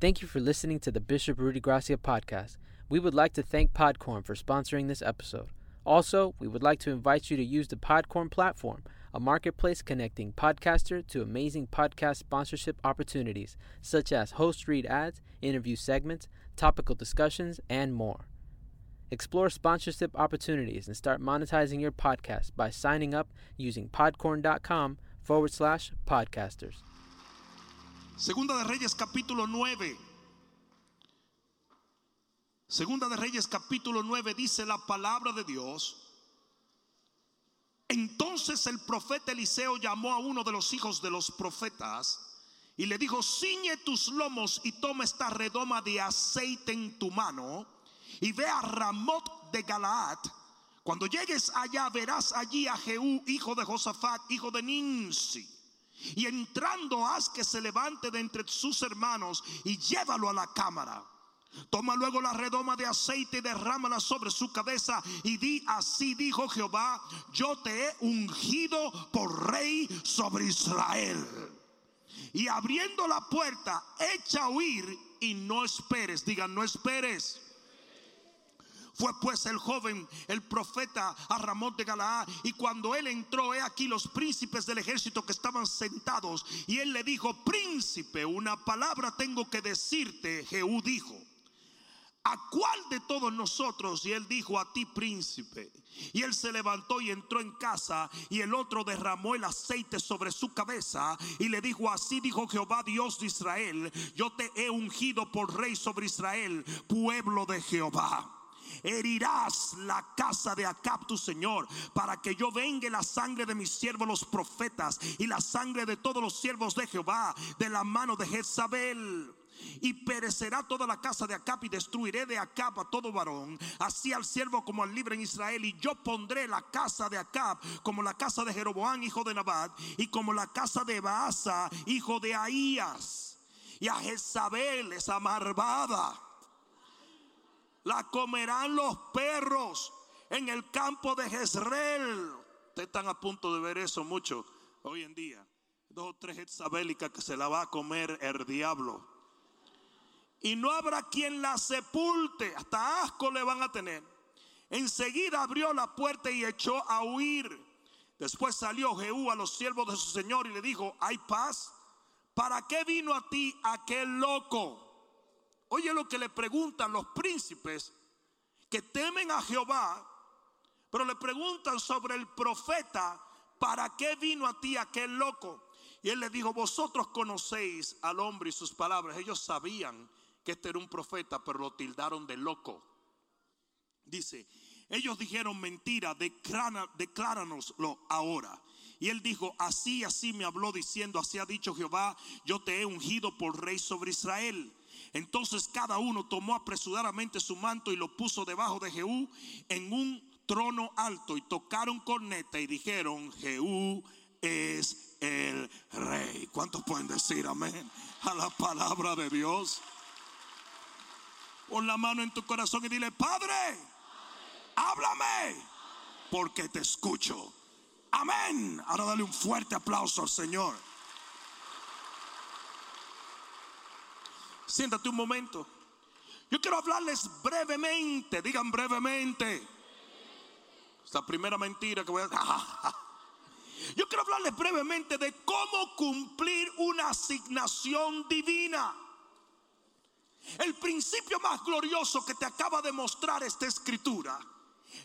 Thank you for listening to the Bishop Rudy Gracia podcast. We would like to thank Podcorn for sponsoring this episode. Also, we would like to invite you to use the Podcorn platform, a marketplace connecting podcaster to amazing podcast sponsorship opportunities, such as host read ads, interview segments, topical discussions, and more. Explore sponsorship opportunities and start monetizing your podcast by signing up using podcorn.com forward slash podcasters. Segunda de Reyes capítulo 9. Segunda de Reyes capítulo 9 dice la palabra de Dios. Entonces el profeta Eliseo llamó a uno de los hijos de los profetas y le dijo, ciñe tus lomos y toma esta redoma de aceite en tu mano y ve a Ramot de Galaad. Cuando llegues allá verás allí a Jehú, hijo de Josafat, hijo de Ninsi. Y entrando haz que se levante de entre sus hermanos y llévalo a la cámara. Toma luego la redoma de aceite y derrámala sobre su cabeza y di así dijo Jehová, yo te he ungido por rey sobre Israel. Y abriendo la puerta, echa a huir y no esperes, digan no esperes. Fue pues el joven, el profeta a Ramón de Galaad. Y cuando él entró, he aquí los príncipes del ejército que estaban sentados. Y él le dijo, príncipe, una palabra tengo que decirte. Jehú dijo, ¿a cuál de todos nosotros? Y él dijo, a ti, príncipe. Y él se levantó y entró en casa y el otro derramó el aceite sobre su cabeza y le dijo, así dijo Jehová Dios de Israel, yo te he ungido por rey sobre Israel, pueblo de Jehová herirás la casa de Acab tu señor, para que yo vengue la sangre de mis siervos los profetas y la sangre de todos los siervos de Jehová de la mano de Jezabel. Y perecerá toda la casa de Acab y destruiré de Acab a todo varón, así al siervo como al libre en Israel. Y yo pondré la casa de Acab como la casa de Jeroboam, hijo de Nabat, y como la casa de Baasa, hijo de Ahías. Y a Jezabel, esa marvada la comerán los perros en el campo de Jezreel. Ustedes están a punto de ver eso mucho hoy en día. Dos o tres jezabélicas que se la va a comer el diablo. Y no habrá quien la sepulte, hasta asco le van a tener. Enseguida abrió la puerta y echó a huir. Después salió Jehú a los siervos de su señor y le dijo, ¿hay paz? ¿Para qué vino a ti aquel loco? Oye lo que le preguntan los príncipes que temen a Jehová, pero le preguntan sobre el profeta, ¿para qué vino a ti aquel loco? Y él le dijo, vosotros conocéis al hombre y sus palabras. Ellos sabían que este era un profeta, pero lo tildaron de loco. Dice, ellos dijeron mentira, decláranoslo ahora. Y él dijo, así, así me habló diciendo, así ha dicho Jehová, yo te he ungido por rey sobre Israel. Entonces cada uno tomó apresuradamente su manto y lo puso debajo de Jehú en un trono alto y tocaron corneta y dijeron, Jehú es el rey. ¿Cuántos pueden decir amén a la palabra de Dios? Pon la mano en tu corazón y dile, Padre, háblame, porque te escucho. Amén. Ahora dale un fuerte aplauso al Señor. Siéntate un momento. Yo quiero hablarles brevemente, digan brevemente. Esta primera mentira que voy a... Yo quiero hablarles brevemente de cómo cumplir una asignación divina. El principio más glorioso que te acaba de mostrar esta escritura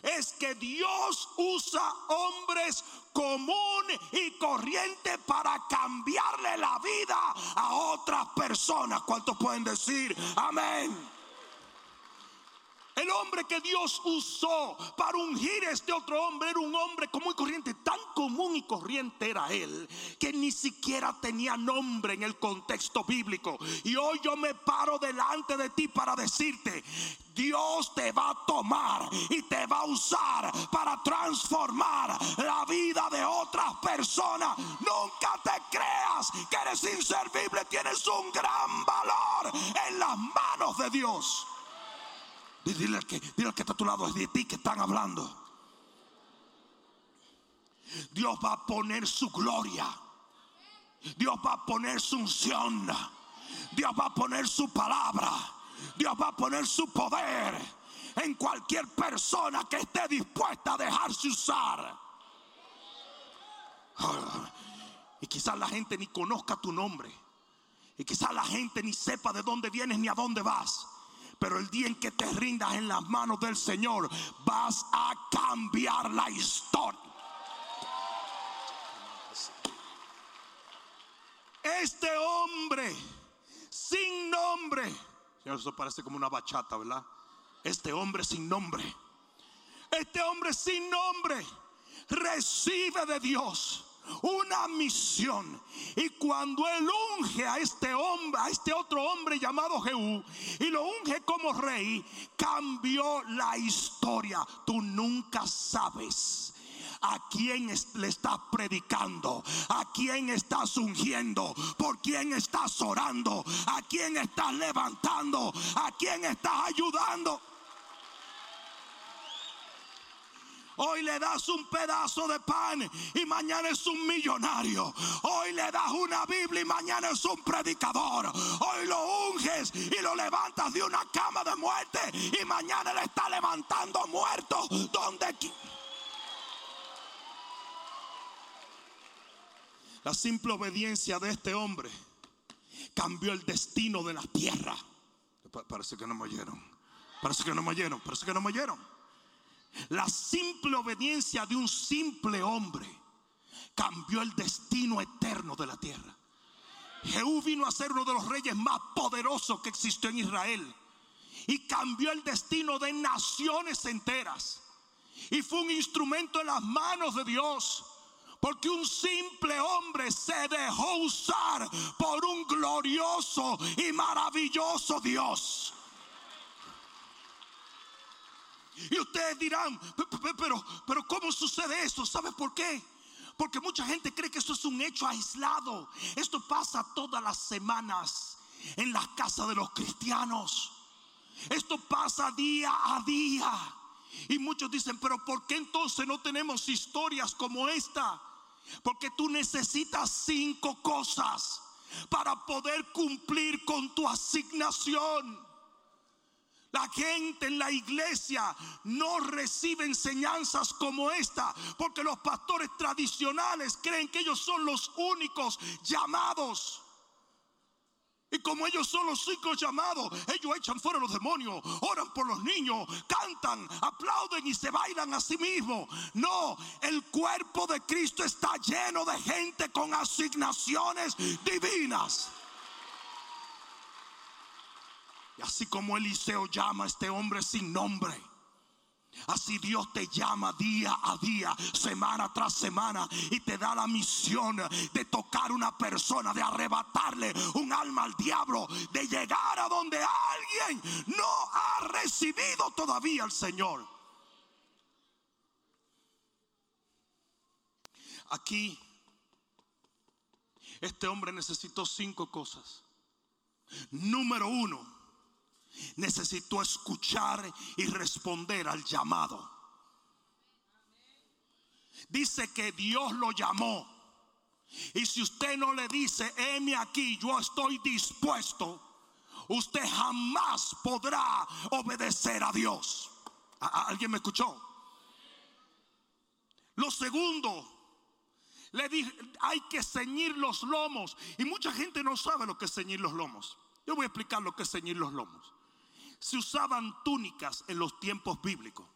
es que Dios usa hombres común y corriente para cambiarle la vida a otras personas. ¿Cuántos pueden decir amén? El hombre que Dios usó para ungir a este otro hombre era un hombre común y corriente. Tan común y corriente era él que ni siquiera tenía nombre en el contexto bíblico. Y hoy yo me paro delante de ti para decirte, Dios te va a tomar y te va a usar para transformar la vida de otras personas. Nunca te creas que eres inservible, tienes un gran valor en las manos de Dios. Dile al que, dile que está a tu lado, es de ti que están hablando. Dios va a poner su gloria. Dios va a poner su unción Dios va a poner su palabra. Dios va a poner su poder en cualquier persona que esté dispuesta a dejarse usar. Y quizás la gente ni conozca tu nombre. Y quizás la gente ni sepa de dónde vienes ni a dónde vas. Pero el día en que te rindas en las manos del Señor, vas a cambiar la historia. Este hombre sin nombre. Eso parece como una bachata, ¿verdad? Este hombre sin nombre. Este hombre sin nombre recibe de Dios una misión. Y cuando él unge a este hombre, a este otro hombre llamado Jehú, y lo unge como rey, cambió la historia. Tú nunca sabes a quién le estás predicando, a quién estás ungiendo, por quién estás orando, a quién estás levantando, a quién estás ayudando. Hoy le das un pedazo de pan y mañana es un millonario. Hoy le das una Biblia y mañana es un predicador. Hoy lo unges y lo levantas de una cama de muerte y mañana le está levantando muerto donde La simple obediencia de este hombre cambió el destino de la tierra. Parece que no me oyeron. Parece que no me oyeron. Parece que no me oyeron. La simple obediencia de un simple hombre cambió el destino eterno de la tierra. Jehú vino a ser uno de los reyes más poderosos que existió en Israel. Y cambió el destino de naciones enteras. Y fue un instrumento en las manos de Dios porque un simple hombre se dejó usar por un glorioso y maravilloso Dios. Y ustedes dirán, pero, pero ¿cómo sucede esto? ¿Sabes por qué? Porque mucha gente cree que esto es un hecho aislado. Esto pasa todas las semanas en las casas de los cristianos. Esto pasa día a día. Y muchos dicen, pero ¿por qué entonces no tenemos historias como esta? Porque tú necesitas cinco cosas para poder cumplir con tu asignación. La gente en la iglesia no recibe enseñanzas como esta porque los pastores tradicionales creen que ellos son los únicos llamados. Y como ellos son los cinco llamados, ellos echan fuera los demonios, oran por los niños, cantan, aplauden y se bailan a sí mismos. No, el cuerpo de Cristo está lleno de gente con asignaciones divinas. Así como Eliseo llama a este hombre sin nombre Así Dios te llama día a día, semana tras semana y te da la misión de tocar una persona, de arrebatarle un alma al diablo, de llegar a donde alguien no ha recibido todavía al Señor. Aquí este hombre necesitó cinco cosas. Número uno, necesitó escuchar y responder al llamado. Dice que Dios lo llamó. Y si usted no le dice, heme aquí, yo estoy dispuesto, usted jamás podrá obedecer a Dios. ¿Alguien me escuchó? Lo segundo, le dije, hay que ceñir los lomos. Y mucha gente no sabe lo que es ceñir los lomos. Yo voy a explicar lo que es ceñir los lomos se usaban túnicas en los tiempos bíblicos.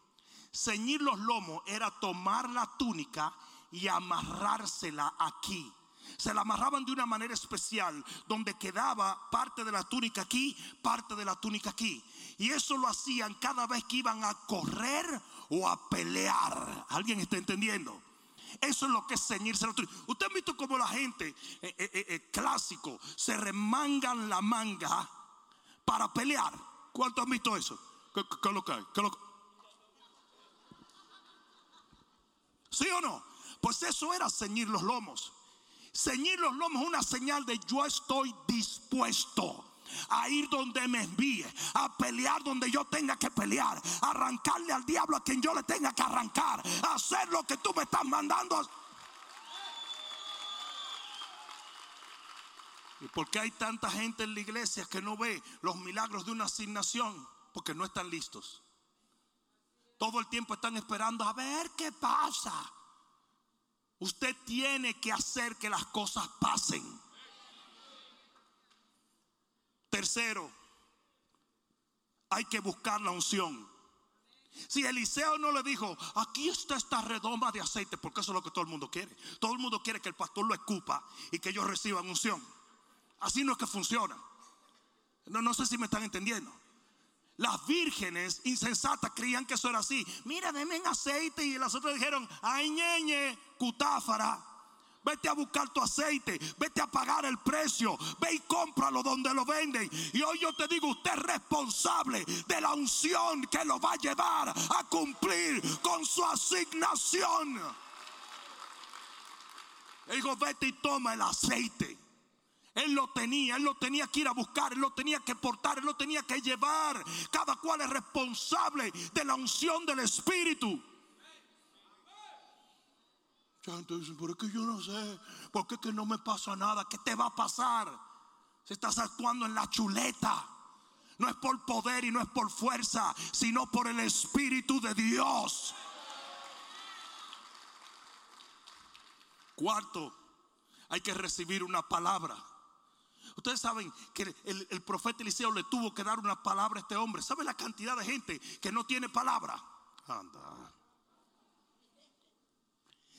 Ceñir los lomos era tomar la túnica y amarrársela aquí. Se la amarraban de una manera especial, donde quedaba parte de la túnica aquí, parte de la túnica aquí. Y eso lo hacían cada vez que iban a correr o a pelear. ¿Alguien está entendiendo? Eso es lo que es ceñirse la túnica. Usted ha visto como la gente eh, eh, eh, clásico se remangan la manga para pelear. ¿Cuántos han visto eso? ¿Qué, lo que hay? ¿Sí o no? Pues eso era ceñir los lomos. Ceñir los lomos es una señal de yo estoy dispuesto a ir donde me envíe, a pelear donde yo tenga que pelear, a arrancarle al diablo a quien yo le tenga que arrancar, a hacer lo que tú me estás mandando. ¿Por qué hay tanta gente en la iglesia que no ve los milagros de una asignación? Porque no están listos. Todo el tiempo están esperando a ver qué pasa. Usted tiene que hacer que las cosas pasen. Tercero, hay que buscar la unción. Si Eliseo no le dijo, aquí está esta redoma de aceite, porque eso es lo que todo el mundo quiere. Todo el mundo quiere que el pastor lo escupa y que ellos reciban unción. Así no es que funciona. No, no sé si me están entendiendo. Las vírgenes insensatas creían que eso era así. Mira, denme en aceite. Y las otras dijeron, ay, ñeñe, cutáfara. Vete a buscar tu aceite, vete a pagar el precio, ve y cómpralo donde lo venden. Y hoy yo te digo, usted es responsable de la unción que lo va a llevar a cumplir con su asignación. Él dijo, vete y toma el aceite. Él lo tenía, él lo tenía que ir a buscar, él lo tenía que portar, él lo tenía que llevar. Cada cual es responsable de la unción del Espíritu. Ya entonces, ¿por qué yo no sé? ¿Por qué que no me pasa nada? ¿Qué te va a pasar? Si estás actuando en la chuleta. No es por poder y no es por fuerza, sino por el Espíritu de Dios. Cuarto, hay que recibir una palabra. Ustedes saben que el, profeta Eliseo le tuvo que dar una palabra a este hombre. ¿Sabe la cantidad de gente que no tiene palabra? Anda.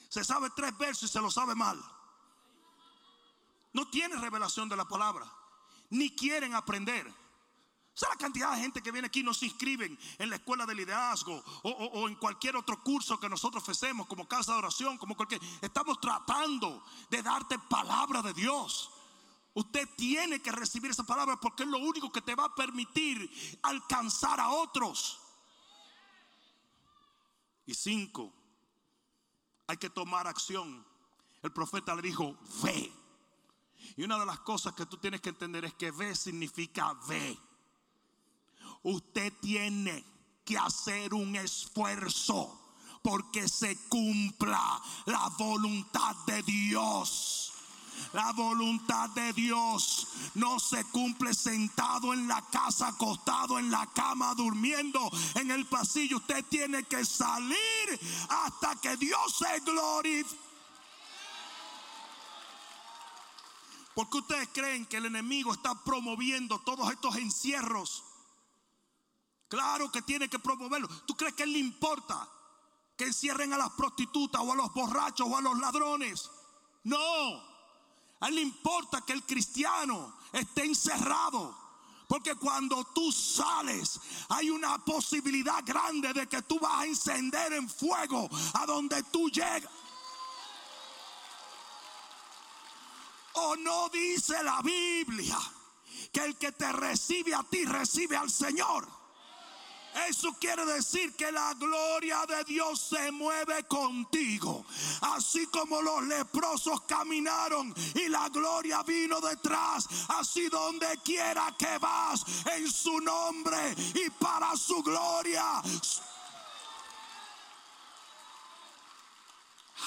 Se sabe tres versos y se lo sabe mal. No tiene revelación de la palabra. Ni quieren aprender. ¿Sabe la cantidad de gente que viene aquí y no se inscriben en la escuela de liderazgo o, o, en cualquier otro curso que nosotros ofrecemos como casa de oración, como cualquier... Estamos tratando de darte palabra de Dios. Usted tiene que recibir esa palabra porque es lo único que te va a permitir alcanzar a otros. Y cinco, hay que tomar acción. El profeta le dijo, ve. Y una de las cosas que tú tienes que entender es que ve significa ve. Usted tiene que hacer un esfuerzo porque se cumpla la voluntad de Dios. La voluntad de Dios no se cumple sentado en la casa, acostado en la cama, durmiendo en el pasillo. Usted tiene que salir hasta que Dios se glorifique. ¿Por qué ustedes creen que el enemigo está promoviendo todos estos encierros? Claro que tiene que promoverlo. ¿Tú crees que él le importa que encierren a las prostitutas o a los borrachos o a los ladrones? No. A él le importa que el cristiano esté encerrado. Porque cuando tú sales, hay una posibilidad grande de que tú vas a encender en fuego a donde tú llegas. ¿O no dice la Biblia que el que te recibe a ti recibe al Señor? Eso quiere decir que la gloria de Dios se mueve contigo. Así como los leprosos caminaron y la gloria vino detrás. Así donde quiera que vas en su nombre y para su gloria.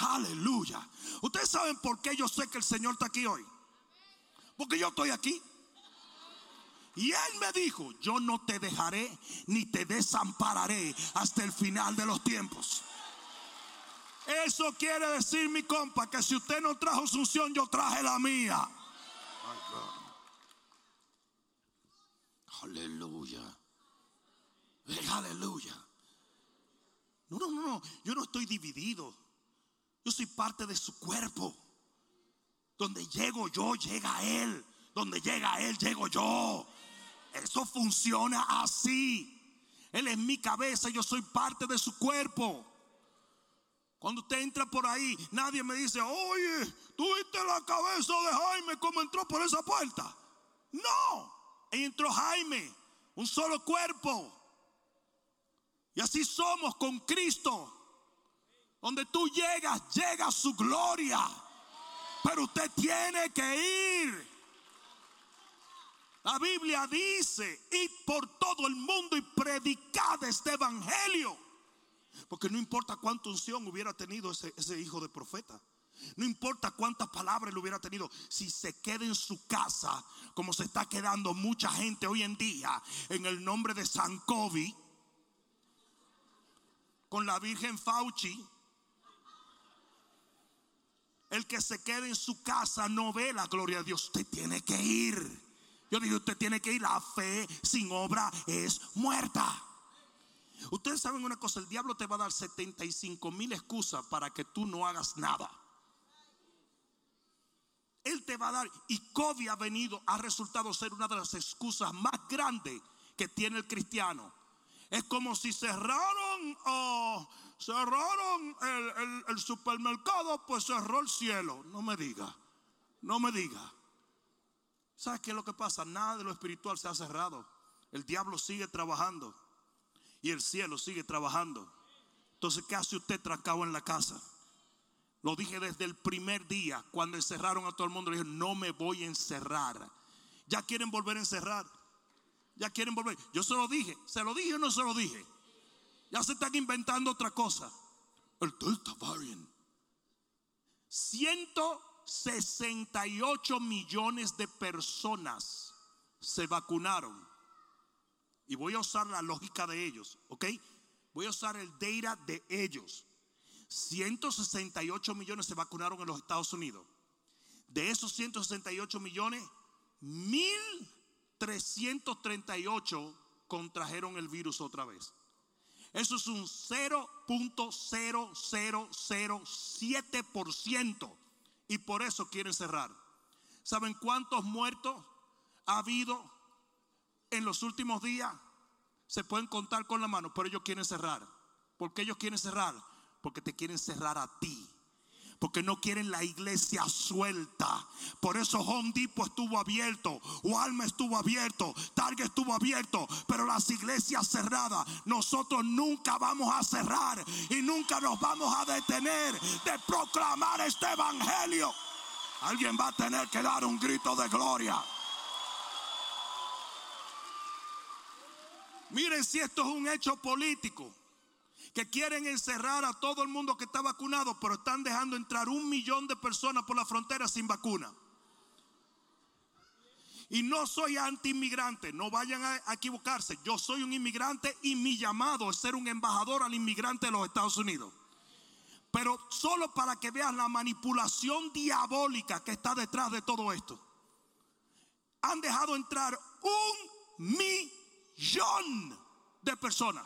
Aleluya. Ustedes saben por qué yo sé que el Señor está aquí hoy. Porque yo estoy aquí. Y él me dijo, yo no te dejaré ni te desampararé hasta el final de los tiempos. Eso quiere decir, mi compa, que si usted no trajo su unción, yo traje la mía. Aleluya. Aleluya. No, no, no, yo no estoy dividido. Yo soy parte de su cuerpo. Donde llego yo, llega Él. Donde llega Él, llego yo. Eso funciona así. Él es mi cabeza, yo soy parte de su cuerpo. Cuando usted entra por ahí, nadie me dice, oye, tú viste la cabeza de Jaime como entró por esa puerta. No, entró Jaime, un solo cuerpo. Y así somos con Cristo. Donde tú llegas, llega su gloria. Pero usted tiene que ir. La Biblia dice, id por todo el mundo y predicad este evangelio. Porque no importa cuánta unción hubiera tenido ese, ese hijo de profeta. No importa cuántas palabras le hubiera tenido, si se queda en su casa, como se está quedando mucha gente hoy en día, en el nombre de San Kobe, con la Virgen Fauci, el que se quede en su casa no ve la gloria de Dios. Usted tiene que ir. Yo digo, usted tiene que ir. La fe sin obra es muerta. Ustedes saben una cosa, el diablo te va a dar 75 mil excusas para que tú no hagas nada. Él te va a dar, y COVID ha venido, ha resultado ser una de las excusas más grandes que tiene el cristiano. Es como si cerraron, oh, cerraron el, supermercado, pues cerró el cielo. No me diga, no me diga. ¿Sabes qué es lo que pasa? Nada de lo espiritual se ha cerrado. El diablo sigue trabajando y el cielo sigue trabajando. Entonces, ¿qué hace usted trancado en la casa? Lo dije desde el primer día, cuando encerraron a todo el mundo, le dije, no me voy a encerrar. Ya quieren volver a encerrar. Ya quieren volver. Yo se lo dije, se lo dije o no se lo dije. Ya se están inventando otra cosa. El Delta Variant. 168 millones de personas se vacunaron y voy a usar la lógica de ellos, ¿ok? Voy a usar el data de ellos. 168 millones se vacunaron en los Estados Unidos. De esos 168 millones, 1338 contrajeron el virus otra vez. Eso es un 0.0007% y por eso quieren cerrar. ¿Saben cuántos muertos ha habido en los últimos días se pueden contar con la mano, pero ellos quieren cerrar. ¿Por qué ellos quieren cerrar? Porque te quieren cerrar a ti. Porque no quieren la iglesia suelta. Por eso Home Depot estuvo abierto, Walmart estuvo abierto, Target estuvo abierto, pero las iglesias cerradas, nosotros nunca vamos a cerrar y nunca nos vamos a detener de proclamar este evangelio. Alguien va a tener que dar un grito de gloria. Miren si esto es un hecho político. Que quieren encerrar a todo el mundo que está vacunado, pero están dejando entrar un millón de personas por la frontera sin vacuna. Y no soy anti-inmigrante, no vayan a, equivocarse. Yo soy un inmigrante y mi llamado es ser un embajador al inmigrante de los Estados Unidos. Pero solo para que vean la manipulación diabólica que está detrás de todo esto. Han dejado entrar un millón de personas,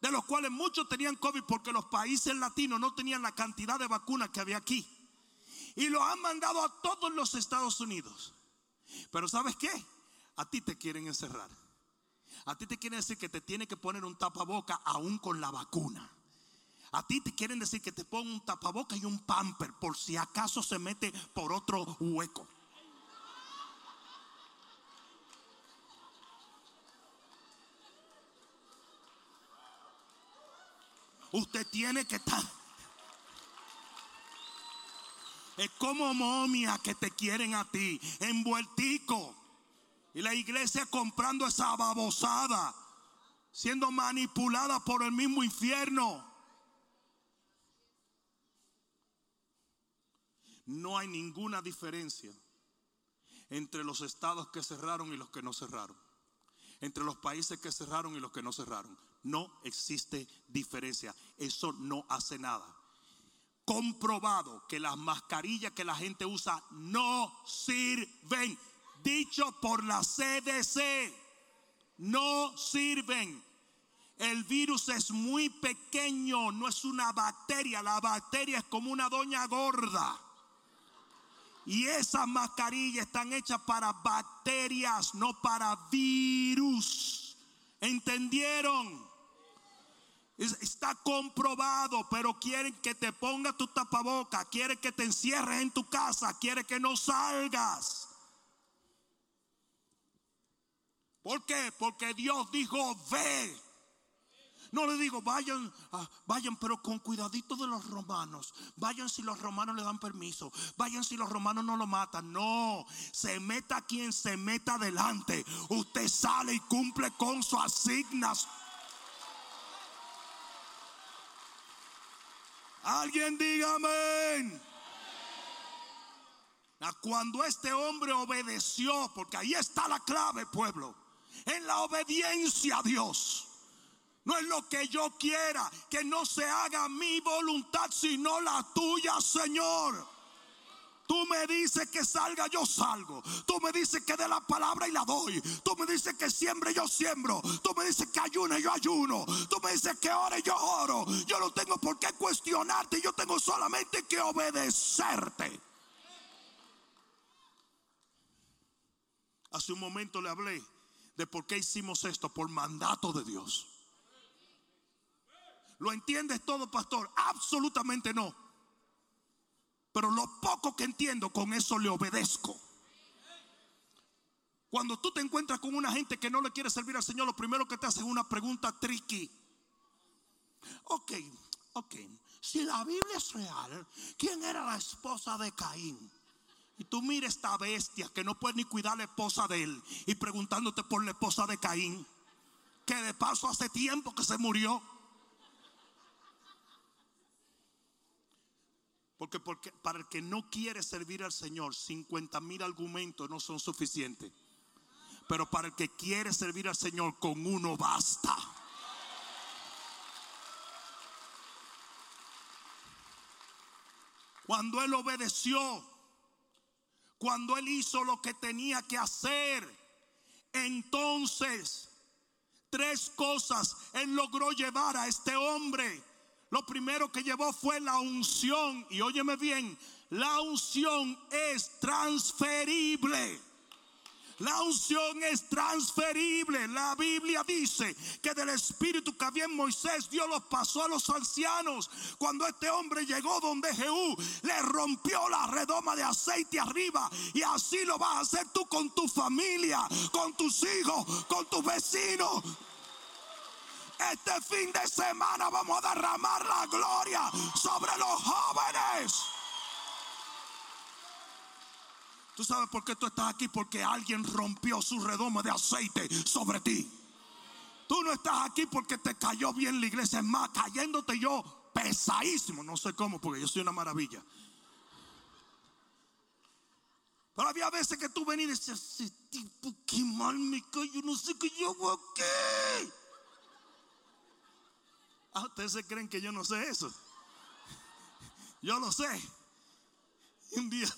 de los cuales muchos tenían COVID porque los países latinos no tenían la cantidad de vacunas que había aquí. Y lo han mandado a todos los Estados Unidos. Pero ¿sabes qué? A ti te quieren encerrar. A ti te quieren decir que te tiene que poner un tapaboca aún con la vacuna. A ti te quieren decir que te ponga un tapaboca y un pamper por si acaso se mete por otro hueco. Usted tiene que estar. Es como momia que te quieren a ti, envueltico. Y la iglesia comprando esa babosada, siendo manipulada por el mismo infierno. No hay ninguna diferencia entre los estados que cerraron y los que no cerraron. Entre los países que cerraron y los que no cerraron. No existe diferencia. Eso no hace nada. Comprobado que las mascarillas que la gente usa no sirven. Dicho por la CDC, no sirven. El virus es muy pequeño, no es una bacteria. La bacteria es como una doña gorda. Y esas mascarillas están hechas para bacterias, no para virus. ¿Entendieron? Está comprobado, pero quieren que te ponga tu tapaboca, quieren que te encierres en tu casa, quieren que no salgas. ¿Por qué? Porque Dios dijo, ve. No le digo, vayan, ah, vayan, pero con cuidadito de los romanos. Vayan si los romanos le dan permiso. Vayan si los romanos no lo matan. No, se meta quien se meta adelante. Usted sale y cumple con su asignación. Alguien diga amén. Cuando este hombre obedeció, porque ahí está la clave, pueblo, en la obediencia a Dios. No es lo que yo quiera, que no se haga mi voluntad, sino la tuya, Señor. Tú me dices que salga, yo salgo. Tú me dices que dé la palabra y la doy. Tú me dices que siembre, yo siembro. Tú me dices que ayune, yo ayuno. Tú me dices que ore, yo oro. Yo no tengo por qué cuestionarte. Yo tengo solamente que obedecerte. Hace un momento le hablé de por qué hicimos esto por mandato de Dios. ¿Lo entiendes todo, pastor? Absolutamente no. Pero lo poco que entiendo, con eso le obedezco. Cuando tú te encuentras con una gente que no le quiere servir al Señor, lo primero que te hace es una pregunta tricky. Ok, ok. Si la Biblia es real, ¿quién era la esposa de Caín? Y tú mira esta bestia que no puede ni cuidar la esposa de él y preguntándote por la esposa de Caín, que de paso hace tiempo que se murió. Porque, porque para el que no quiere servir al Señor, 50 mil argumentos no son suficientes. Pero para el que quiere servir al Señor, con uno basta. Cuando él obedeció, cuando él hizo lo que tenía que hacer, entonces tres cosas él logró llevar a este hombre lo primero que llevó fue la unción. Y óyeme bien, la unción es transferible. La unción es transferible. La Biblia dice que del espíritu que había en Moisés, Dios los pasó a los ancianos. Cuando este hombre llegó donde Jehú, le rompió la redoma de aceite arriba. Y así lo vas a hacer tú con tu familia, con tus hijos, con tus vecinos. Este fin de semana vamos a derramar la gloria sobre los jóvenes. ¿Tú sabes por qué tú estás aquí? Porque alguien rompió su redoma de aceite sobre ti. Tú no estás aquí porque te cayó bien la iglesia. Es más, cayéndote yo pesadísimo. No sé cómo, porque yo soy una maravilla. Pero había veces que tú venías y decías, ese tipo que mal me cae, yo no sé qué yo hago aquí. Ah, ustedes se creen que yo no sé eso. Yo lo sé. Un día.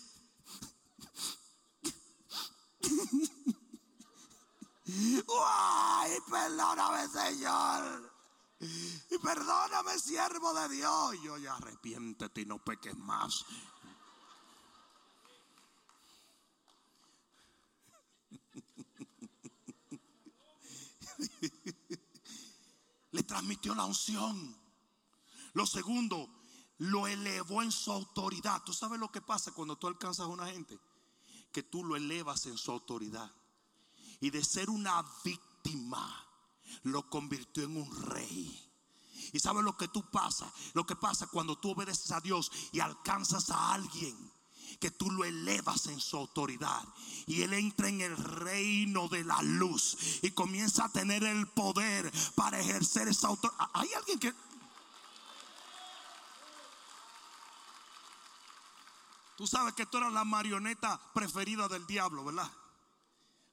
¡Ay, perdóname, Señor! Y perdóname, siervo de Dios. Y yo ya arrepiéntete y no peques más. transmitió la unción. Lo segundo, lo elevó en su autoridad. ¿Tú sabes lo que pasa cuando tú alcanzas a una gente? Que tú lo elevas en su autoridad. Y de ser una víctima, lo convirtió en un rey. ¿Y sabes lo que tú pasa? Lo que pasa cuando tú obedeces a Dios y alcanzas a alguien que tú lo elevas en su autoridad. Y él entra en el reino de la luz y comienza a tener el poder para ejercer esa autoridad. Hay alguien que... Tú sabes que tú eras la marioneta preferida del diablo, ¿verdad?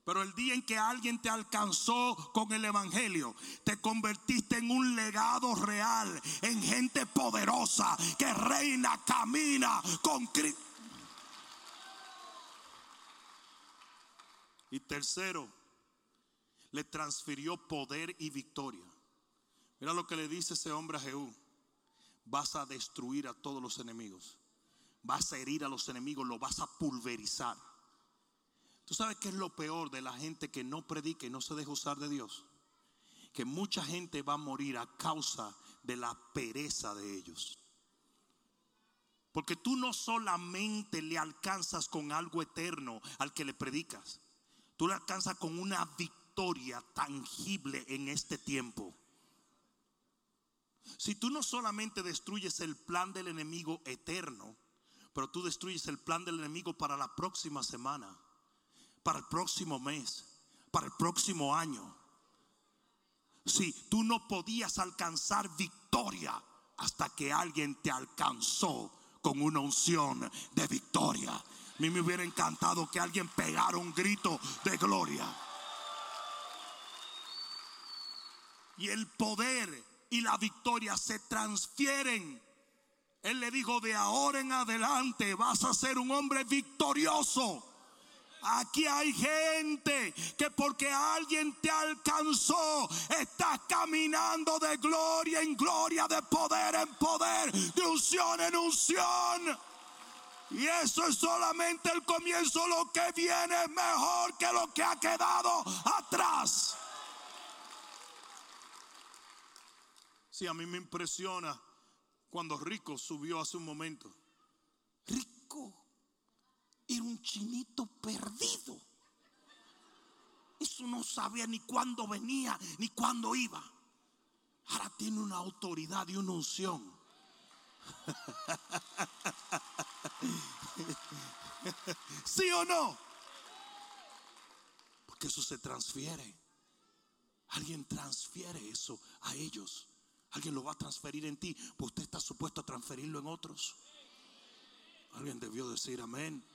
Pero el día en que alguien te alcanzó con el Evangelio, te convertiste en un legado real, en gente poderosa que reina, camina con Cristo. Y tercero, le transfirió poder y victoria. Mira lo que le dice ese hombre a Jehú. Vas a destruir a todos los enemigos. Vas a herir a los enemigos, lo vas a pulverizar. ¿Tú sabes qué es lo peor de la gente que no predica y no se deja usar de Dios? Que mucha gente va a morir a causa de la pereza de ellos. Porque tú no solamente le alcanzas con algo eterno al que le predicas tú la alcanzas con una victoria tangible en este tiempo. Si tú no solamente destruyes el plan del enemigo eterno, pero tú destruyes el plan del enemigo para la próxima semana, para el próximo mes, para el próximo año. Si tú no podías alcanzar victoria hasta que alguien te alcanzó con una unción de victoria. A mí me hubiera encantado que alguien pegara un grito de gloria. Y el poder y la victoria se transfieren. Él le dijo, de ahora en adelante vas a ser un hombre victorioso. Aquí hay gente que porque alguien te alcanzó, estás caminando de gloria en gloria, de poder en poder, de unción en unción. Y eso es solamente el comienzo. Lo que viene es mejor que lo que ha quedado atrás. Sí, a mí me impresiona cuando Rico subió hace un momento. Rico era un chinito perdido. Eso no sabía ni cuándo venía ni cuándo iba. Ahora tiene una autoridad y una unción. ¿Sí o no? Porque eso se transfiere. Alguien transfiere eso a ellos. Alguien lo va a transferir en ti, pues usted está supuesto a transferirlo en otros. Alguien debió decir amén.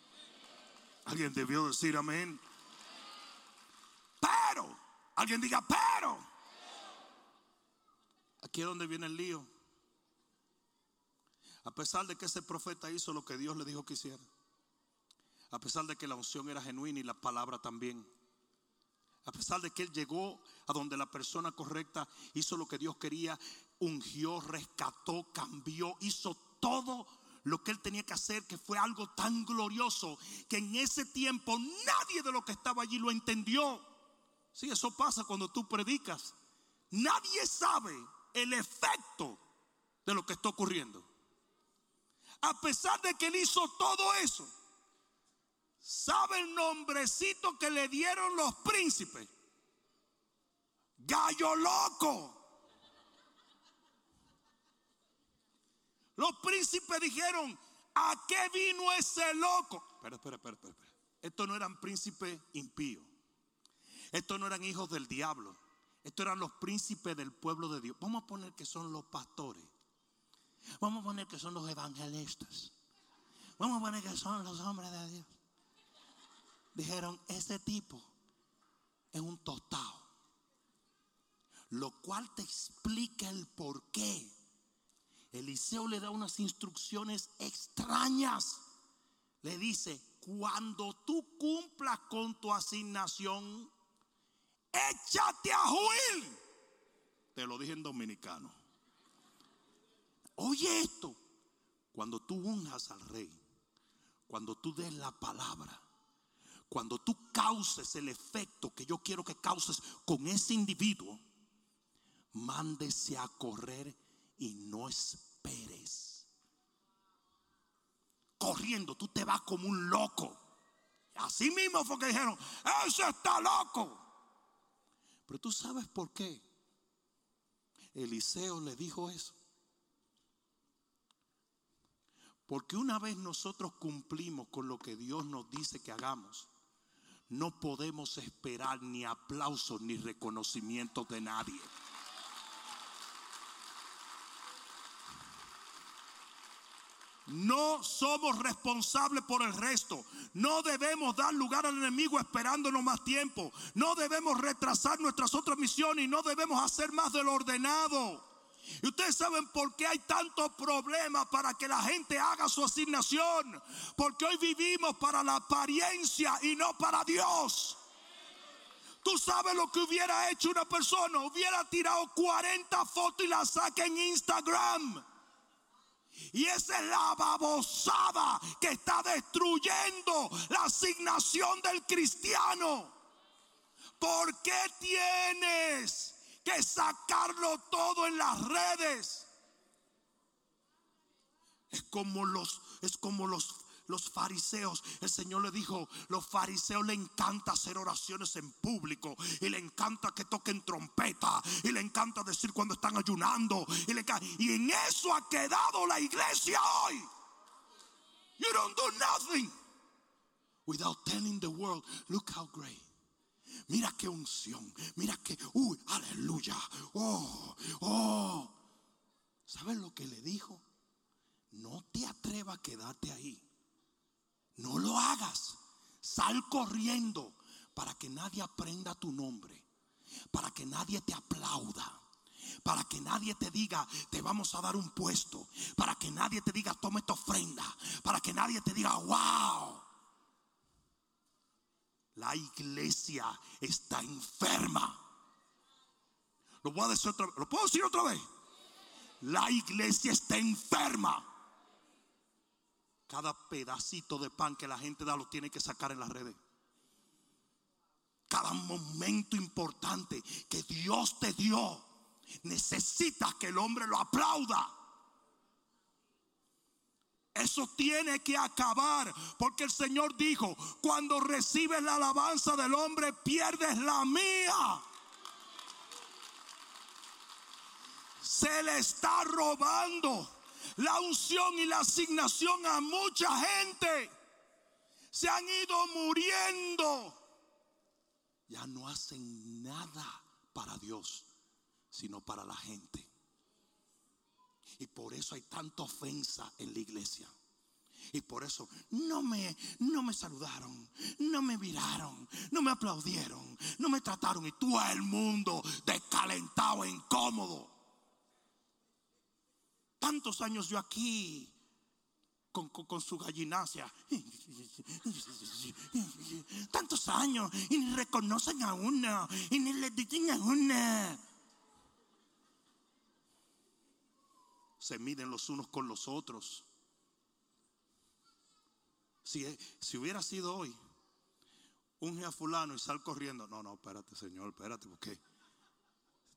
Alguien debió decir amén. Pero, alguien diga, pero. Aquí es donde viene el lío. A pesar de que ese profeta hizo lo que Dios le dijo que hiciera. A pesar de que la unción era genuina y la palabra también. A pesar de que él llegó a donde la persona correcta hizo lo que Dios quería, ungió, rescató, cambió, hizo todo lo que él tenía que hacer, que fue algo tan glorioso que en ese tiempo nadie de lo que estaba allí lo entendió. Sí, eso pasa cuando tú predicas. Nadie sabe el efecto de lo que está ocurriendo. A pesar de que él hizo todo eso, ¿sabe el nombrecito que le dieron los príncipes? Gallo loco. Los príncipes dijeron, ¿a qué vino ese loco? Espera, espera, espera, espera. Estos no eran príncipes impíos. Estos no eran hijos del diablo. Estos eran los príncipes del pueblo de Dios. Vamos a poner que son los pastores. Vamos a poner que son los evangelistas. Vamos a poner que son los hombres de Dios. Dijeron, ese tipo es un tostado. Lo cual te explica el por qué Eliseo le da unas instrucciones extrañas. Le dice, cuando tú cumplas con tu asignación, échate a Juil. Te lo dije en dominicano. Oye esto, cuando tú unjas al rey, cuando tú des la palabra, cuando tú causes el efecto que yo quiero que causes con ese individuo, mándese a correr y no esperes. Corriendo, tú te vas como un loco. Así mismo fue que dijeron, ese está loco. Pero tú sabes por qué Eliseo le dijo eso. Porque una vez nosotros cumplimos con lo que Dios nos dice que hagamos, no podemos esperar ni aplausos ni reconocimiento de nadie. No somos responsables por el resto. No debemos dar lugar al enemigo esperándonos más tiempo. No debemos retrasar nuestras otras misiones y no debemos hacer más de lo ordenado. Y ustedes saben por qué hay tantos problemas para que la gente haga su asignación. Porque hoy vivimos para la apariencia y no para Dios. Tú sabes lo que hubiera hecho una persona. Hubiera tirado 40 fotos y las saca en Instagram. Y esa es la babosada que está destruyendo la asignación del cristiano. ¿Por qué tienes que sacarlo todo en las redes? Es como los es como los los fariseos, el Señor le dijo, los fariseos le encanta hacer oraciones en público y le encanta que toquen trompeta y le encanta decir cuando están ayunando y, y en eso ha quedado la iglesia hoy. You don't do nothing without telling the world, look how great. Mira qué unción, mira qué, uy, aleluya, oh, oh. ¿Sabes lo que le dijo? No te atrevas a quedarte ahí. No lo haga. sal corriendo para que nadie aprenda tu nombre, para que nadie te aplauda. Para que nadie te diga, te vamos a dar un puesto. Para que nadie te diga, tome esta ofrenda. Para que nadie te diga, wow. La iglesia está enferma. Lo voy a decir otra vez. ¿Lo puedo decir otra vez? La iglesia está enferma. Cada pedacito de pan que la gente da lo tiene que sacar en las redes. Cada momento importante que Dios te dio, necesita que el hombre lo aplauda. Eso tiene que acabar, porque el Señor dijo, cuando recibes la alabanza del hombre, pierdes la mía. Se le está robando la unción y la asignación a mucha gente. Se han ido muriendo. Ya no hacen nada para Dios, sino para la gente. Y por eso hay tanta ofensa en la iglesia. Y por eso no me, no me saludaron, no me miraron, no me aplaudieron, no me trataron. Y todo el mundo descalentado, incómodo. Tantos años yo aquí con, con, su gallinacia. Tantos años y ni reconocen a uno y ni le dicen a uno. Se miden los unos con los otros. Si, si hubiera sido hoy, unge a fulano y sal corriendo. No, no, espérate, Señor, espérate, porque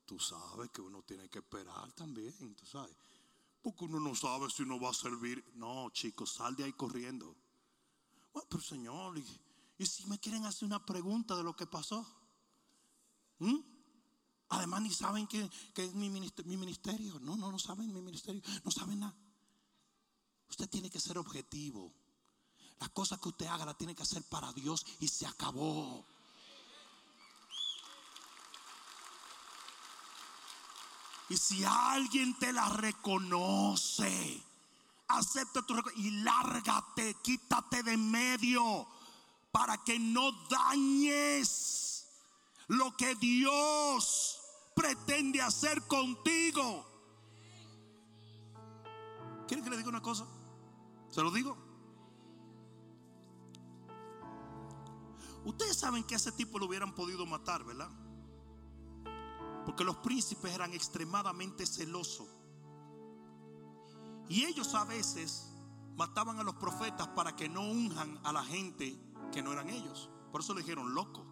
tú sabes que uno tiene que esperar también, tú sabes. Porque uno no sabe si uno va a servir. No, chicos, sal de ahí corriendo. Bueno, pero Señor, ¿y, si me quieren hacer una pregunta de lo que pasó? ¿Mm? Además, ni saben que, es mi ministerio, mi ministerio. No, no, no saben mi ministerio. No saben nada. Usted tiene que ser objetivo. Las cosas que usted haga las tiene que hacer para Dios y se acabó. Y si alguien te la reconoce, acepta tu y lárgate, quítate de medio para que no dañes lo que Dios pretende hacer contigo. ¿Quieren que le diga una cosa? ¿Se lo digo? Ustedes saben que a ese tipo lo hubieran podido matar, ¿verdad? Porque los príncipes eran extremadamente celosos. Y ellos a veces mataban a los profetas para que no unjan a la gente que no eran ellos. Por eso le dijeron loco.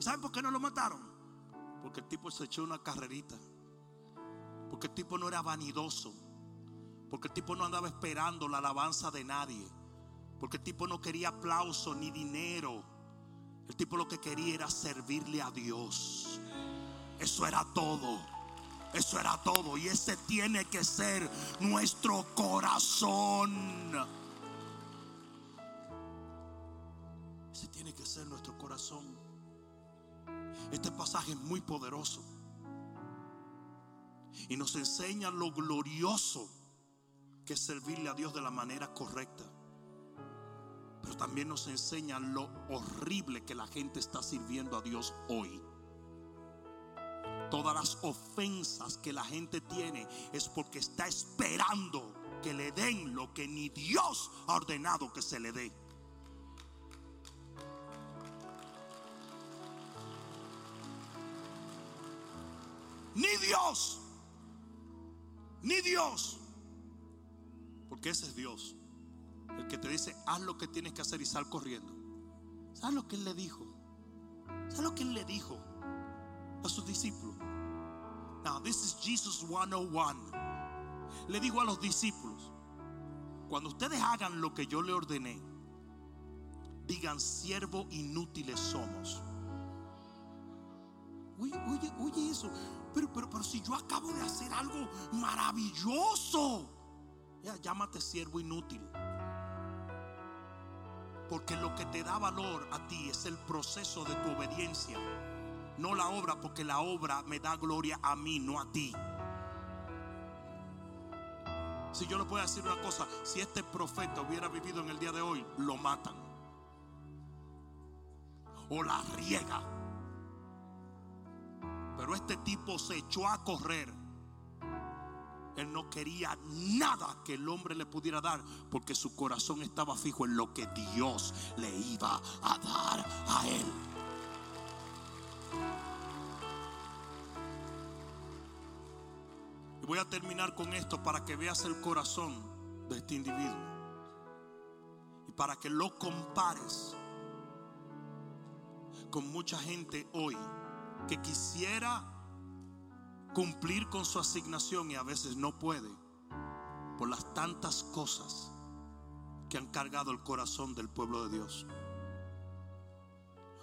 ¿Y saben por qué no lo mataron? Porque el tipo se echó una carrerita. Porque el tipo no era vanidoso. Porque el tipo no andaba esperando la alabanza de nadie. Porque el tipo no quería aplauso ni dinero. El tipo lo que quería era servirle a Dios. Eso era todo. Eso era todo. Y ese tiene que ser nuestro corazón. Ese tiene que ser nuestro corazón. Este pasaje es muy poderoso. Y nos enseña lo glorioso que es servirle a Dios de la manera correcta pero también nos enseña lo horrible que la gente está sirviendo a Dios hoy. Todas las ofensas que la gente tiene es porque está esperando que le den lo que ni Dios ha ordenado que se le dé. Ni Dios, porque ese es Dios. El que te dice, haz lo que tienes que hacer y sal corriendo. ¿Sabes lo que él le dijo? ¿Sabes lo que él le dijo a sus discípulos? Now, this is Jesus 101. Le dijo a los discípulos, cuando ustedes hagan lo que yo le ordené, digan, siervo inútiles somos. Oye, oye, oye eso. Pero, pero, pero si yo acabo de hacer algo maravilloso, ya, llámate siervo inútil. Porque lo que te da valor a ti es el proceso de tu obediencia. No la obra, porque la obra me da gloria a mí, no a ti. Si yo le puedo decir una cosa, si este profeta hubiera vivido en el día de hoy, lo matan. O la riega. Pero este tipo se echó a correr. Él no quería nada que el hombre le pudiera dar porque su corazón estaba fijo en lo que Dios le iba a dar a él. Y voy a terminar con esto para que veas el corazón de este individuo. Y para que lo compares con mucha gente hoy que quisiera cumplir con su asignación y a veces no puede por las tantas cosas que han cargado el corazón del pueblo de Dios.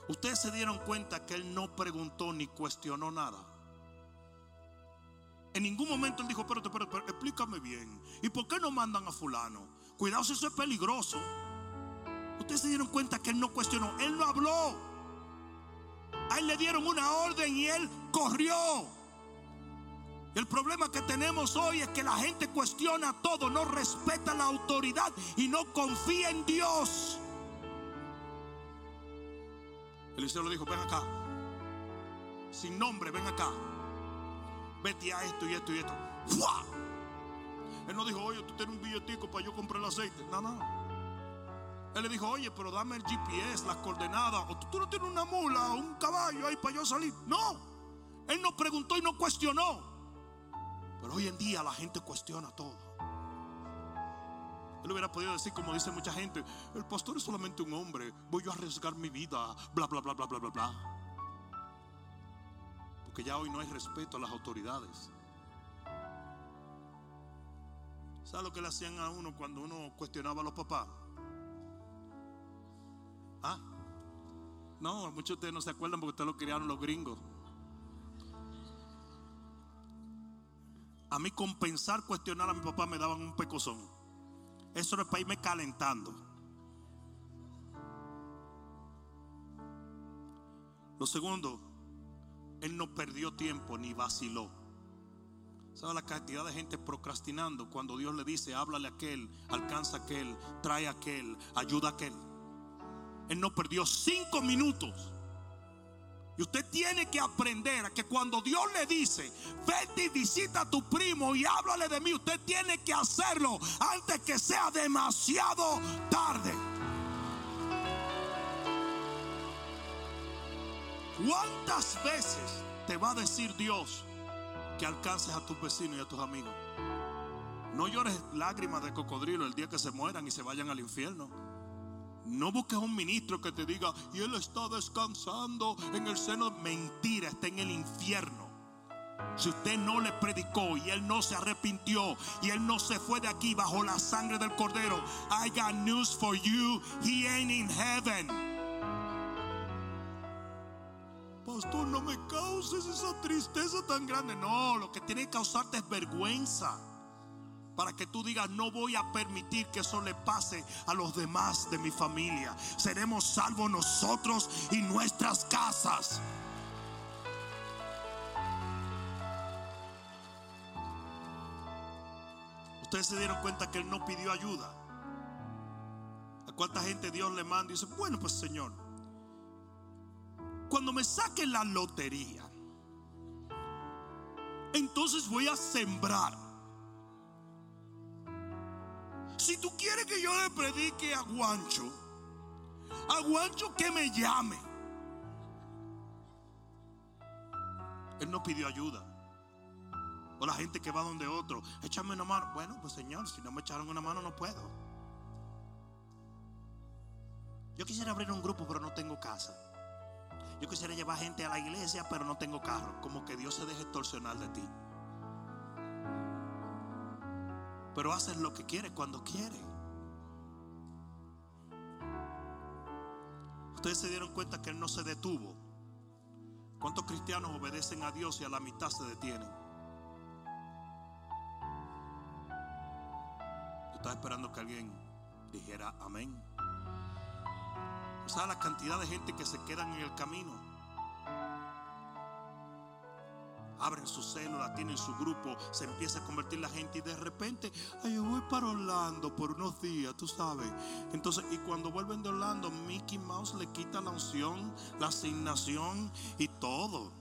Ustedes se dieron cuenta que él no preguntó ni cuestionó nada. En ningún momento él dijo, pero, pero, pero explícame bien. ¿Y por qué no mandan a fulano? Cuidado si eso es peligroso. Ustedes se dieron cuenta que él no cuestionó, él no habló. A él le dieron una orden y él corrió. El problema que tenemos hoy es que la gente cuestiona todo, no respeta la autoridad y no confía en Dios. Eliseo le dijo, ven acá. Sin nombre, ven acá. Vete a esto y esto y esto. ¡Fua! Él no dijo, oye, tú tienes un billetico para yo comprar el aceite. No, no. Él le dijo, oye, pero dame el GPS, las coordenadas. O tú, no tienes una mula un caballo ahí para yo salir. No. Él no preguntó y no cuestionó. Pero hoy en día la gente cuestiona todo. Él hubiera podido decir, como dice mucha gente, el pastor es solamente un hombre, voy yo a arriesgar mi vida, bla, bla, bla, bla, bla, bla, bla. Porque ya hoy no hay respeto a las autoridades. ¿Sabe lo que le hacían a uno cuando uno cuestionaba a los papás? ¿Ah? No, muchos de ustedes no se acuerdan porque ustedes lo criaron los gringos. A mí compensar, cuestionar a mi papá me daban un pecozón. Eso era para irme calentando. Lo segundo, él no perdió tiempo ni vaciló. ¿Sabe la cantidad de gente procrastinando cuando Dios le dice, háblale a aquel, alcanza a aquel, trae a aquel, ayuda a aquel? Él no perdió cinco minutos. Y usted tiene que aprender a que cuando Dios le dice, vete y visita a tu primo y háblale de mí, usted tiene que hacerlo antes que sea demasiado tarde. ¿Cuántas veces te va a decir Dios que alcances a tus vecinos y a tus amigos? No llores lágrimas de cocodrilo el día que se mueran y se vayan al infierno. No busques un ministro que te diga, y él está descansando en el seno. Mentira, está en el infierno. Si usted no le predicó y él no se arrepintió y él no se fue de aquí bajo la sangre del cordero, I got news for you. He ain't in heaven. Pastor, no me causes esa tristeza tan grande. No, lo que tiene que causarte es vergüenza para que tú digas, no voy a permitir que eso le pase a los demás de mi familia. Seremos salvos nosotros y nuestras casas. Ustedes se dieron cuenta que él no pidió ayuda. ¿A cuánta gente Dios le manda y dice, bueno, pues Señor, cuando me saque la lotería, entonces voy a sembrar si tú quieres que yo le predique a Guancho, a Guancho que me llame. Él no pidió ayuda. O la gente que va donde otro, échame una mano. Bueno, pues Señor, si no me echaron una mano no puedo. Yo quisiera abrir un grupo, pero no tengo casa. Yo quisiera llevar gente a la iglesia, pero no tengo carro. Como que Dios se deje extorsionar de ti. Pero haces lo que quiere cuando quiere. Ustedes se dieron cuenta que Él no se detuvo. ¿Cuántos cristianos obedecen a Dios y a la mitad se detienen? Yo estaba esperando que alguien dijera amén. O la cantidad de gente que se quedan en el camino. Abren su célula, tienen su grupo, se empieza a convertir la gente y de repente, ay, yo voy para Orlando por unos días, tú sabes. Entonces, y cuando vuelven de Orlando, Mickey Mouse le quita la unción, la asignación y todo.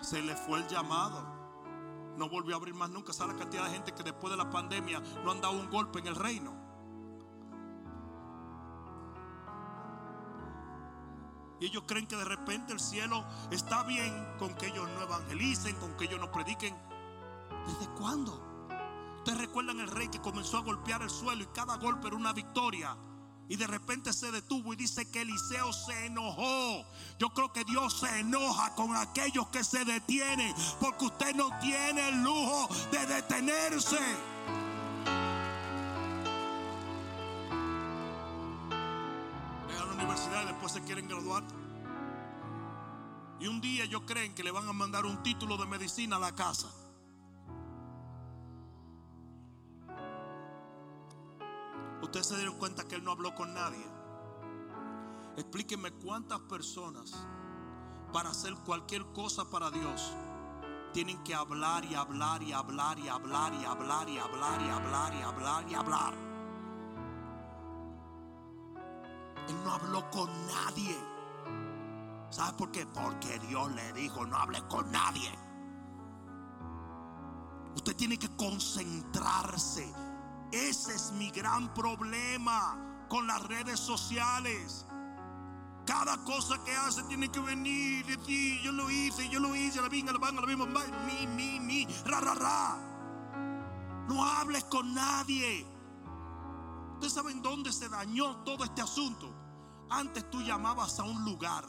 Se le fue el llamado. No volvió a abrir más nunca. ¿Sabe la cantidad de gente que después de la pandemia no han dado un golpe en el reino? Y ellos creen que de repente el cielo está bien con que ellos no evangelicen, con que ellos no prediquen. ¿Desde cuándo? Ustedes recuerdan el rey que comenzó a golpear el suelo y cada golpe era una victoria. Y de repente se detuvo y dice que Eliseo se enojó. Yo creo que Dios se enoja con aquellos que se detienen. Porque usted no tiene el lujo de detenerse. La universidad y después se quieren graduar. Y un día ellos creen que le van a mandar un título de medicina a la casa. Ustedes se dieron cuenta que él no habló con nadie. Explíquenme cuántas personas para hacer cualquier cosa para Dios tienen que hablar y hablar y hablar y hablar y hablar y hablar y hablar y hablar y hablar. No habló con nadie. ¿Sabe por qué? Porque Dios le dijo, no hable con nadie. Usted tiene que concentrarse. Ese es mi gran problema con las redes sociales. Cada cosa que hace tiene que venir y decir, yo lo hice, yo lo hice, la venga, la van, la misma, mi, mi, mi, ra, ra, ra. No hables con nadie. Ustedes saben dónde se dañó todo este asunto. Antes tú llamabas a un lugar.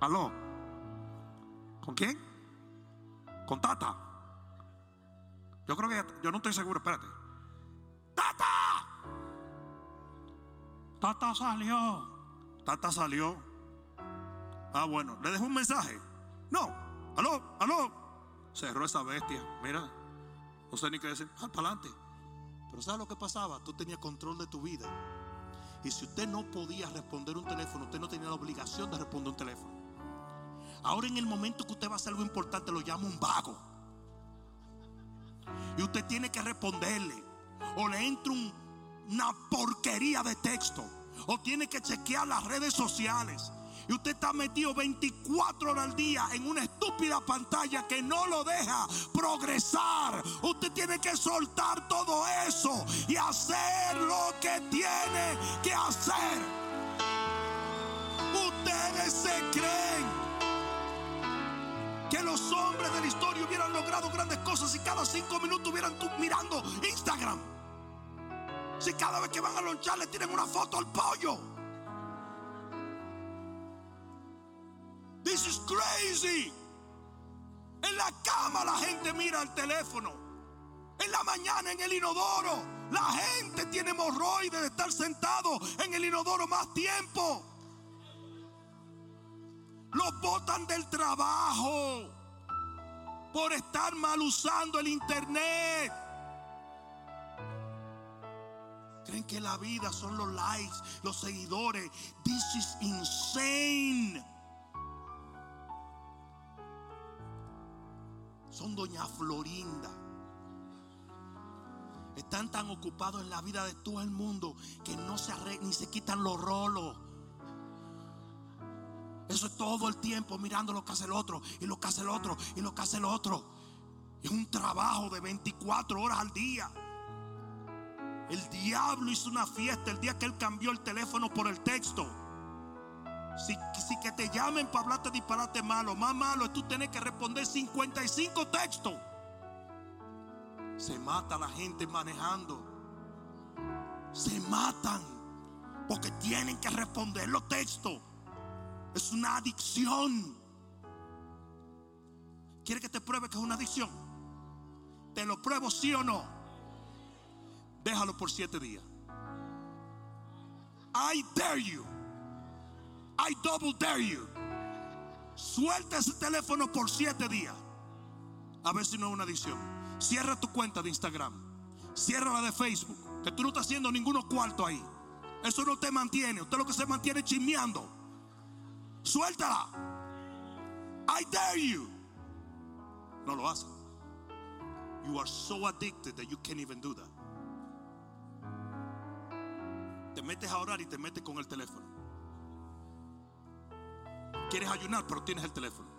Aló. ¿Con quién? Con Tata. Yo creo que yo no estoy seguro, espérate. ¡Tata! Tata salió. Tata salió. Ah, bueno, le dejo un mensaje. No, aló, aló. Cerró esa bestia. Mira, sé ni qué decir. Ah, para adelante. Pero ¿sabes lo que pasaba? Tú tenías control de tu vida. Y si usted no podía responder un teléfono, usted no tenía la obligación de responder un teléfono. Ahora en el momento que usted va a hacer algo importante, lo llama un vago. Y usted tiene que responderle. O le entra un- una porquería de texto. O tiene que chequear las redes sociales. Y usted está metido 24 horas al día en una estúpida pantalla que no lo deja progresar. Usted tiene que soltar todo eso y hacer lo que tiene que hacer. Ustedes se creen que los hombres de la historia hubieran logrado grandes cosas si cada cinco minutos hubieran mirando Instagram. Si cada vez que van a lonchar le tienen una foto al pollo. Crazy. En la cama la gente mira el teléfono. En la mañana en el inodoro. La gente tiene hemorroides de estar sentado en el inodoro más tiempo. Los botan del trabajo por estar mal usando el internet. Creen que la vida son los likes, los seguidores. This is insane. Son doña Florinda. Están tan ocupados en la vida de todo el mundo que no se arre- ni se quitan los rolos. Eso es todo el tiempo mirando lo que hace el otro y lo que hace el otro y lo que hace el otro. Es un trabajo de 24 horas al día. El diablo hizo una fiesta el día que él cambió el teléfono por el texto. Si, que te llamen para hablarte disparate malo, más malo es tú tener que responder 55 textos. Se mata la gente manejando. Se matan porque tienen que responder los textos. Es una adicción. ¿Quiere que te pruebe que es una adicción? ¿Te lo pruebo sí o no? Déjalo por siete días. I dare you. I double dare you. Suelta ese teléfono por siete días. A ver si no es una adicción. Cierra tu cuenta de Instagram. Cierra la de Facebook, que tú no estás haciendo ninguno cuarto ahí. Eso no te mantiene. Usted lo que se mantiene chismeando. Suéltala. I dare you. No lo hace. You are so addicted that you can't even do that. Te metes a orar y te metes con el teléfono. Quieres ayunar, pero tienes el teléfono.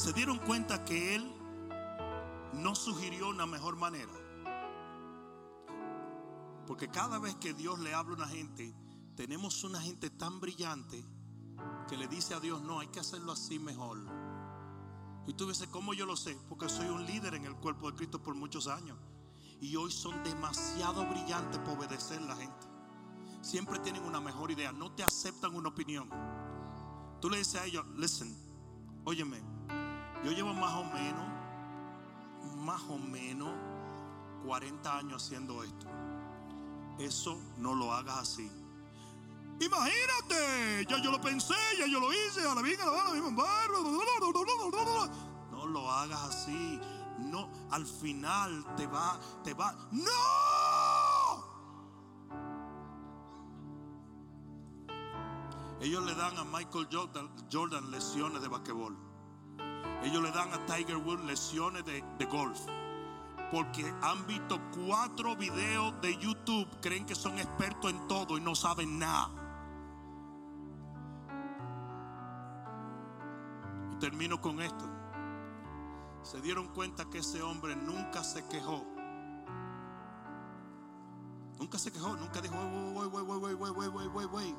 se dieron cuenta que él no sugirió una mejor manera. Porque cada vez que Dios le habla a una gente, tenemos una gente tan brillante que le dice a Dios, no, hay que hacerlo así mejor. Y tú dices, ¿cómo yo lo sé? Porque soy un líder en el cuerpo de Cristo por muchos años. Y hoy son demasiado brillantes para obedecer a la gente. Siempre tienen una mejor idea, no te aceptan una opinión. Tú le dices a ellos, listen, óyeme, yo llevo más o menos, más o menos 40 años haciendo esto. Eso no lo hagas así. Imagínate, ya yo lo pensé, ya yo lo hice, a la vida, a la No lo hagas así. No, al final te va, te va. ¡No! Ellos le dan a Michael Jordan, lesiones de basquetbol. Ellos le dan a Tiger Woods lesiones de, golf. Porque han visto cuatro videos de YouTube, creen que son expertos en todo y no saben nada. Termino con esto. Se dieron cuenta que ese hombre nunca se quejó. Nunca se quejó, nunca dijo, wey, wey, wey, wey, wey, wey, wey,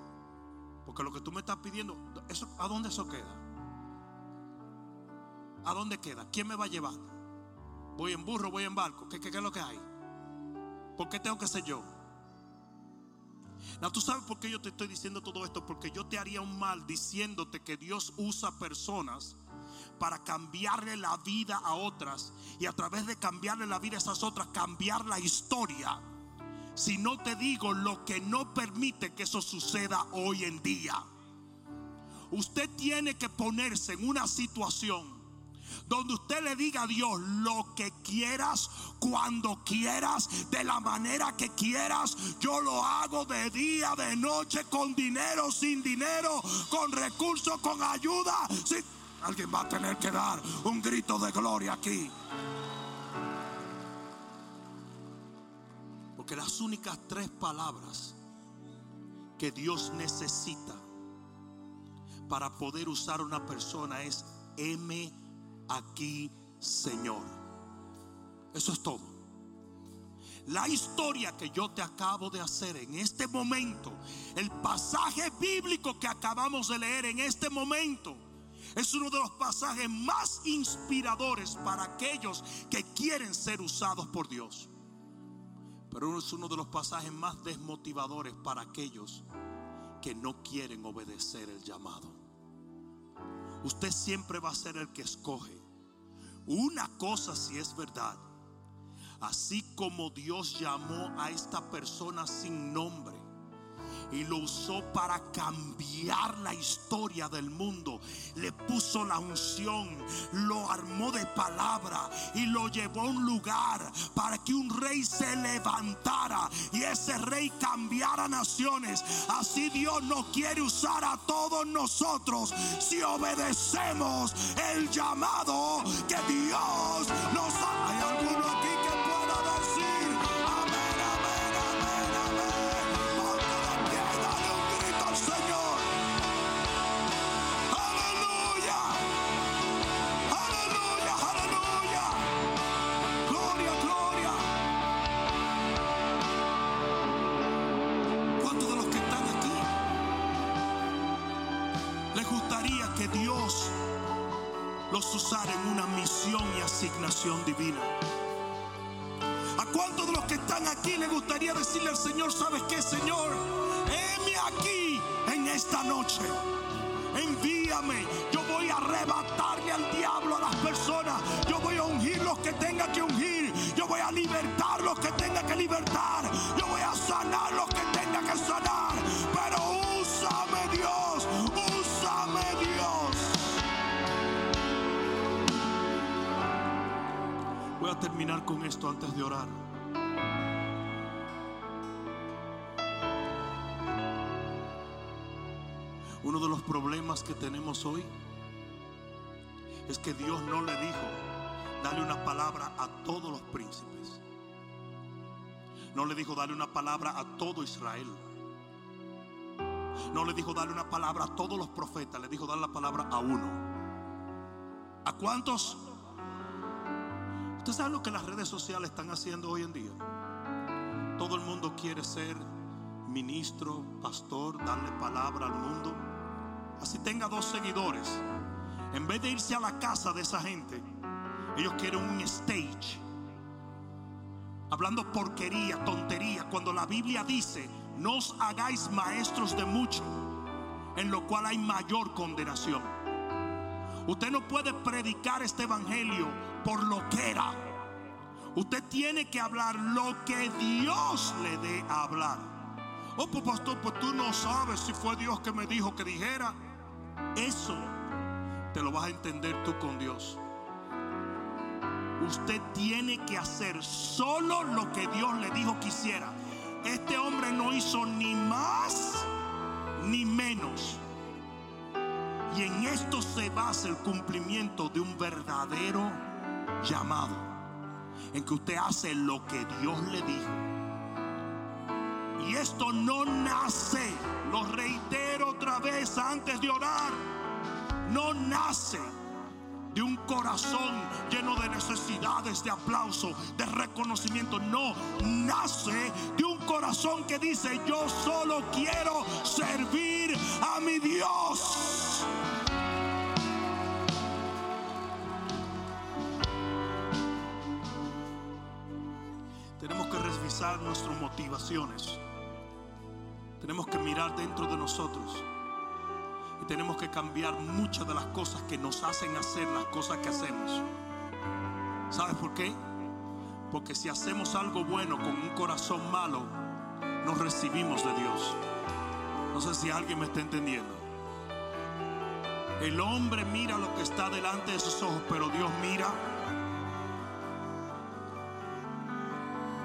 Porque lo que tú me estás pidiendo, ¿a dónde eso queda? ¿A dónde queda? ¿Quién me va a llevar? ¿Voy en burro, voy en barco? ¿Qué, es lo que hay? ¿Por qué tengo que ser yo? No, tú sabes por qué yo te estoy diciendo todo esto. Porque yo te haría un mal diciéndote que Dios usa personas para cambiarle la vida a otras. Y a través de cambiarle la vida a esas otras, cambiar la historia. Si no te digo lo que no permite que eso suceda hoy en día. Usted tiene que ponerse en una situación donde usted le diga a Dios lo que quieras, cuando quieras, de la manera que quieras. Yo lo hago de día, de noche, con dinero, sin dinero, con recursos, con ayuda. alguien va a tener que dar un grito de gloria aquí. Porque las únicas tres palabras que Dios necesita para poder usar una persona es M aquí, Señor. Eso es todo. La historia que yo te acabo de hacer en este momento, el pasaje bíblico que acabamos de leer en este momento, es uno de los pasajes más inspiradores para aquellos que quieren ser usados por Dios. Pero es uno de los pasajes más desmotivadores para aquellos que no quieren obedecer el llamado. Usted siempre va a ser el que escoge. Una cosa si es verdad. Así como Dios llamó a esta persona sin nombre y lo usó para cambiar la historia del mundo. Le puso la unción, lo armó de palabra y lo llevó a un lugar para que un rey se levantara y ese rey cambiara naciones. Así Dios no quiere usar a todos nosotros si obedecemos el llamado que Dios nos ha. ¿Hay alguno aquí usar en una misión y asignación divina. ¿A cuántos de los que están aquí le gustaría decirle al Señor, sabes qué, Señor? Heme aquí en esta noche. Envíame. Yo voy a arrebatarle al diablo a las personas. Yo voy a ungir los que tenga que ungir. Yo voy a libertar los que tenga que libertar. Terminar con esto antes de orar. Uno de los problemas que tenemos hoy es que Dios no le dijo, dale una palabra a todos los príncipes. No le dijo, dale una palabra a todo Israel. No le dijo, dale una palabra a todos los profetas. Le dijo, dale la palabra a uno. ¿A cuántos? ¿Usted sabe lo que las redes sociales están haciendo hoy en día? Todo el mundo quiere ser ministro, pastor, darle palabra al mundo. Así tenga dos seguidores. En vez de irse a la casa de esa gente, ellos quieren un stage. Hablando porquería, tontería. Cuando la Biblia dice, no os hagáis maestros de mucho, en lo cual hay mayor condenación. Usted no puede predicar este evangelio por lo que era. Usted tiene que hablar lo que Dios le dé a hablar. Oh, pues pastor, pues tú no sabes si fue Dios que me dijo que dijera. Eso te lo vas a entender tú con Dios. Usted tiene que hacer solo lo que Dios le dijo que hiciera. Este hombre no hizo ni más ni menos. Y en esto se basa el cumplimiento de un verdadero llamado. En que usted hace lo que Dios le dijo. Y esto no nace, lo reitero otra vez antes de orar, no nace de un corazón lleno de necesidades, de aplauso, de reconocimiento. No, nace de un corazón que dice, yo solo quiero servir a mi Dios. Tenemos que revisar nuestras motivaciones. Tenemos que mirar dentro de nosotros. Y tenemos que cambiar muchas de las cosas que nos hacen hacer las cosas que hacemos. ¿Sabes por qué? Porque si hacemos algo bueno con un corazón malo, nos recibimos de Dios. No sé si alguien me está entendiendo. El hombre mira lo que está delante de sus ojos, pero Dios mira.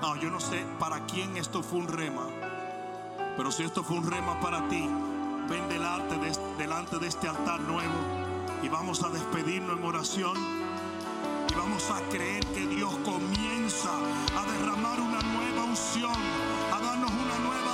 No, yo no sé para quién esto fue un rema, pero si esto fue un rema para ti, ven delante de, delante de este altar nuevo. Y vamos a despedirnos en oración. Y vamos a creer que Dios comienza a derramar una nueva unción, a darnos una nueva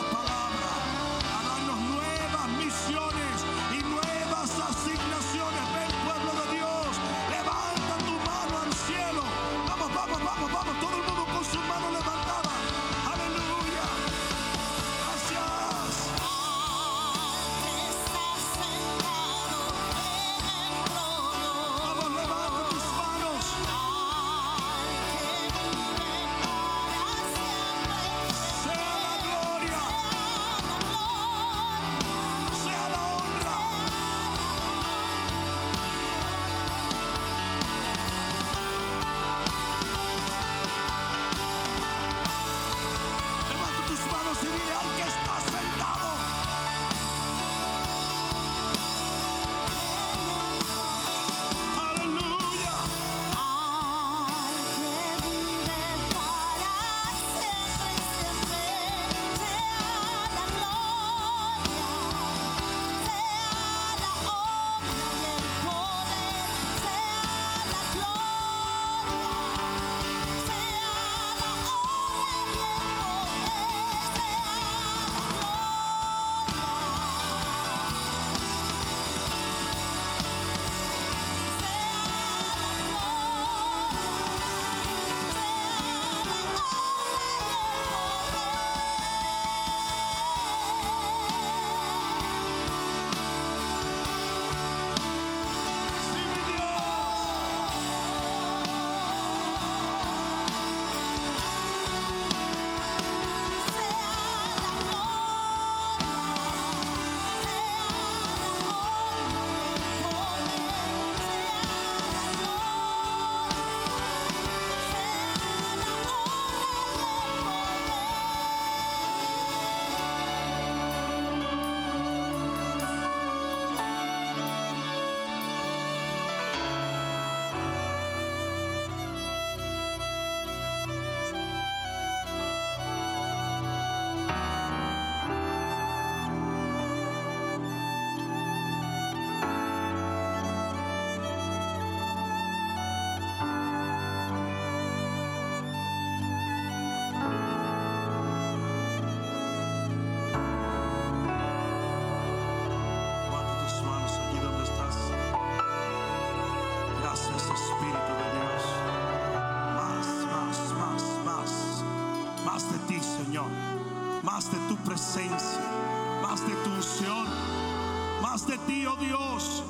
de ti, oh Dios.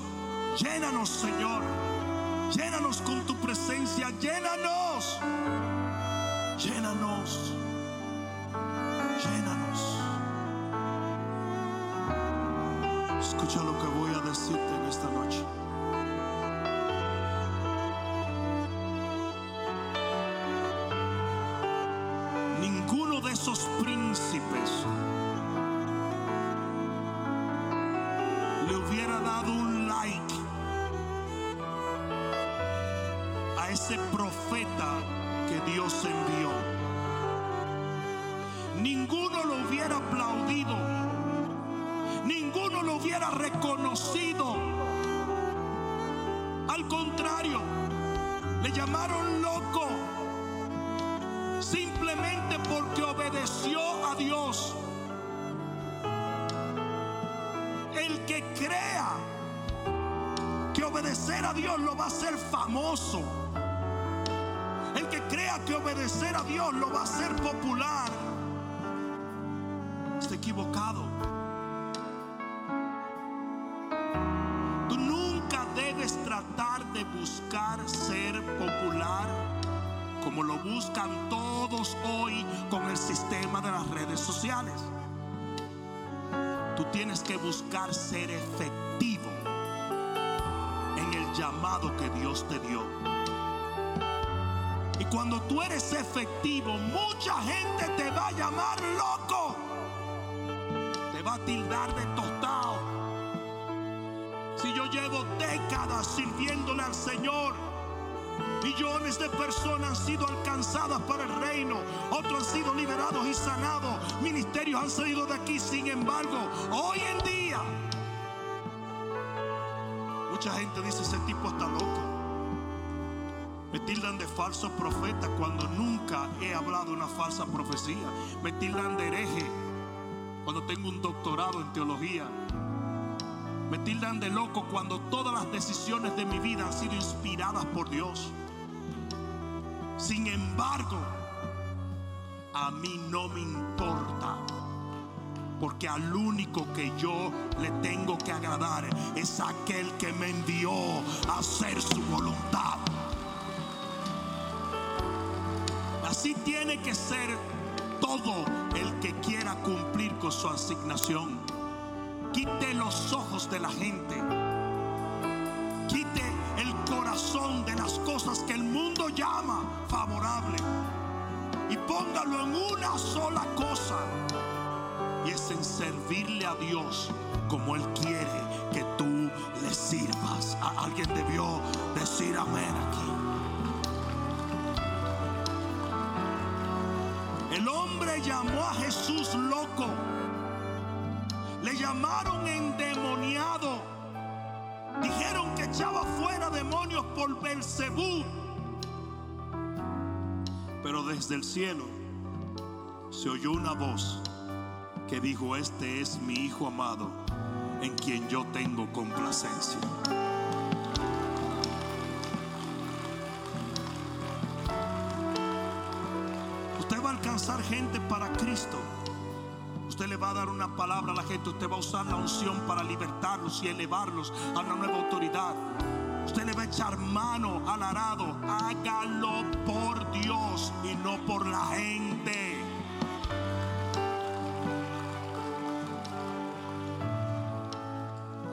Llénanos, Señor. Llénanos con tu presencia. Llénanos. Hubiera dado un like a ese profeta que Dios envió. Ninguno lo hubiera aplaudido. Ninguno lo hubiera reconocido. Al contrario, le llamaron loco simplemente porque obedeció a Dios. El que crea que obedecer a Dios lo va a hacer famoso. El que crea que obedecer a Dios lo va a hacer popular. Está equivocado. Tú nunca debes tratar de buscar ser popular como lo buscan todos hoy con el sistema de las redes sociales. Tienes que buscar ser efectivo en el llamado que Dios te dio. Y cuando tú eres efectivo, mucha gente te va a llamar loco. Te va a tildar de tostado. Si yo llevo décadas sirviéndole al Señor, Millones de personas han sido alcanzadas para el reino. Otros han sido liberados y sanados. Ministerios han salido de aquí. Sin embargo, hoy en día, mucha gente dice, ese tipo está loco. Me tildan de falso profeta cuando nunca he hablado una falsa profecía. Me tildan de hereje cuando tengo un doctorado en teología. Me tildan de loco cuando todas las decisiones de mi vida han sido inspiradas por Dios. Sin embargo, a mí no me importa. Porque al único que yo le tengo que agradar es aquel que me envió a hacer su voluntad. Así tiene que ser todo el que quiera cumplir con su asignación. Quite los ojos de la gente. Que el mundo llama favorable. Y póngalo en una sola cosa. Y es en servirle a Dios como Él quiere que tú le sirvas. A- Alguien debió decir amén aquí. El hombre llamó a Jesús loco. Le llamaron endemoniado. Dijeron echaba fuera demonios por Belcebú. Pero desde el cielo se oyó una voz que dijo: Este es mi hijo amado, en quien yo tengo complacencia. Usted va a alcanzar gente para Cristo. Va a dar una palabra a la gente. Usted va a usar la unción para libertarlos y elevarlos a una nueva autoridad. Usted le va a echar mano al arado. Hágalo por Dios y no por la gente.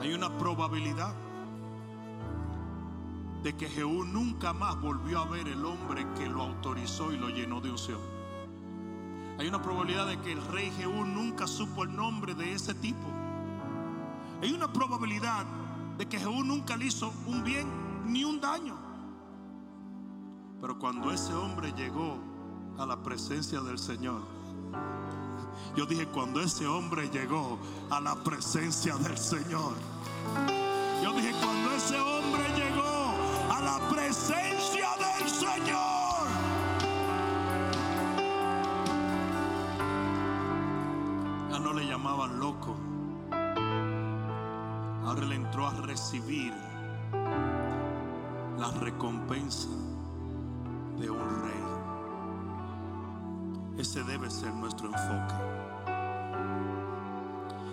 Hay una probabilidad de que Jehú nunca más volvió a ver el hombre que lo autorizó y lo llenó de unción. Hay una probabilidad de que el rey Jehú nunca supo el nombre de ese tipo. Hay una probabilidad de que Jehú nunca le hizo un bien ni un daño. Pero cuando ese hombre llegó a la presencia del Señor, yo dije, cuando ese hombre llegó a la presencia del Señor, yo dije, cuando ese hombre llegó a la presencia del Señor, llamaban loco. Ahora le entró a recibir la recompensa de un rey. Ese debe ser nuestro enfoque.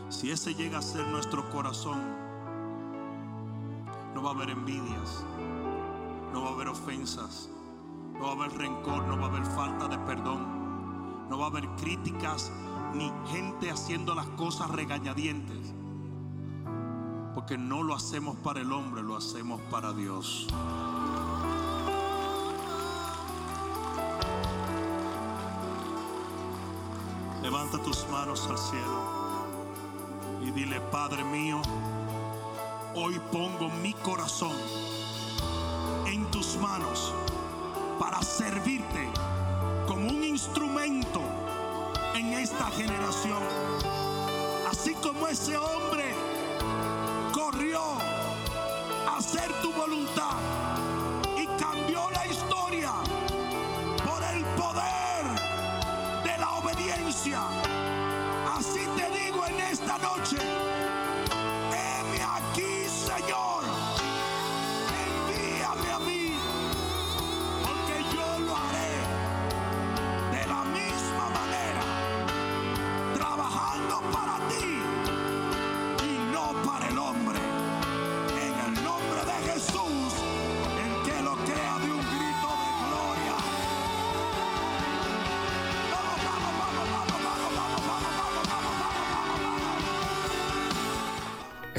Si ese llega a ser nuestro corazón, no va a haber envidias, no va a haber ofensas, no va a haber rencor, no va a haber falta de perdón, no va a haber críticas ni gente haciendo las cosas regañadientes. Porque no lo hacemos para el hombre, lo hacemos para Dios. Levanta tus manos al cielo y dile, Padre mío, hoy pongo mi corazón en tus manos para servirte como un esta generación. Así como ese hombre corrió a hacer tu voluntad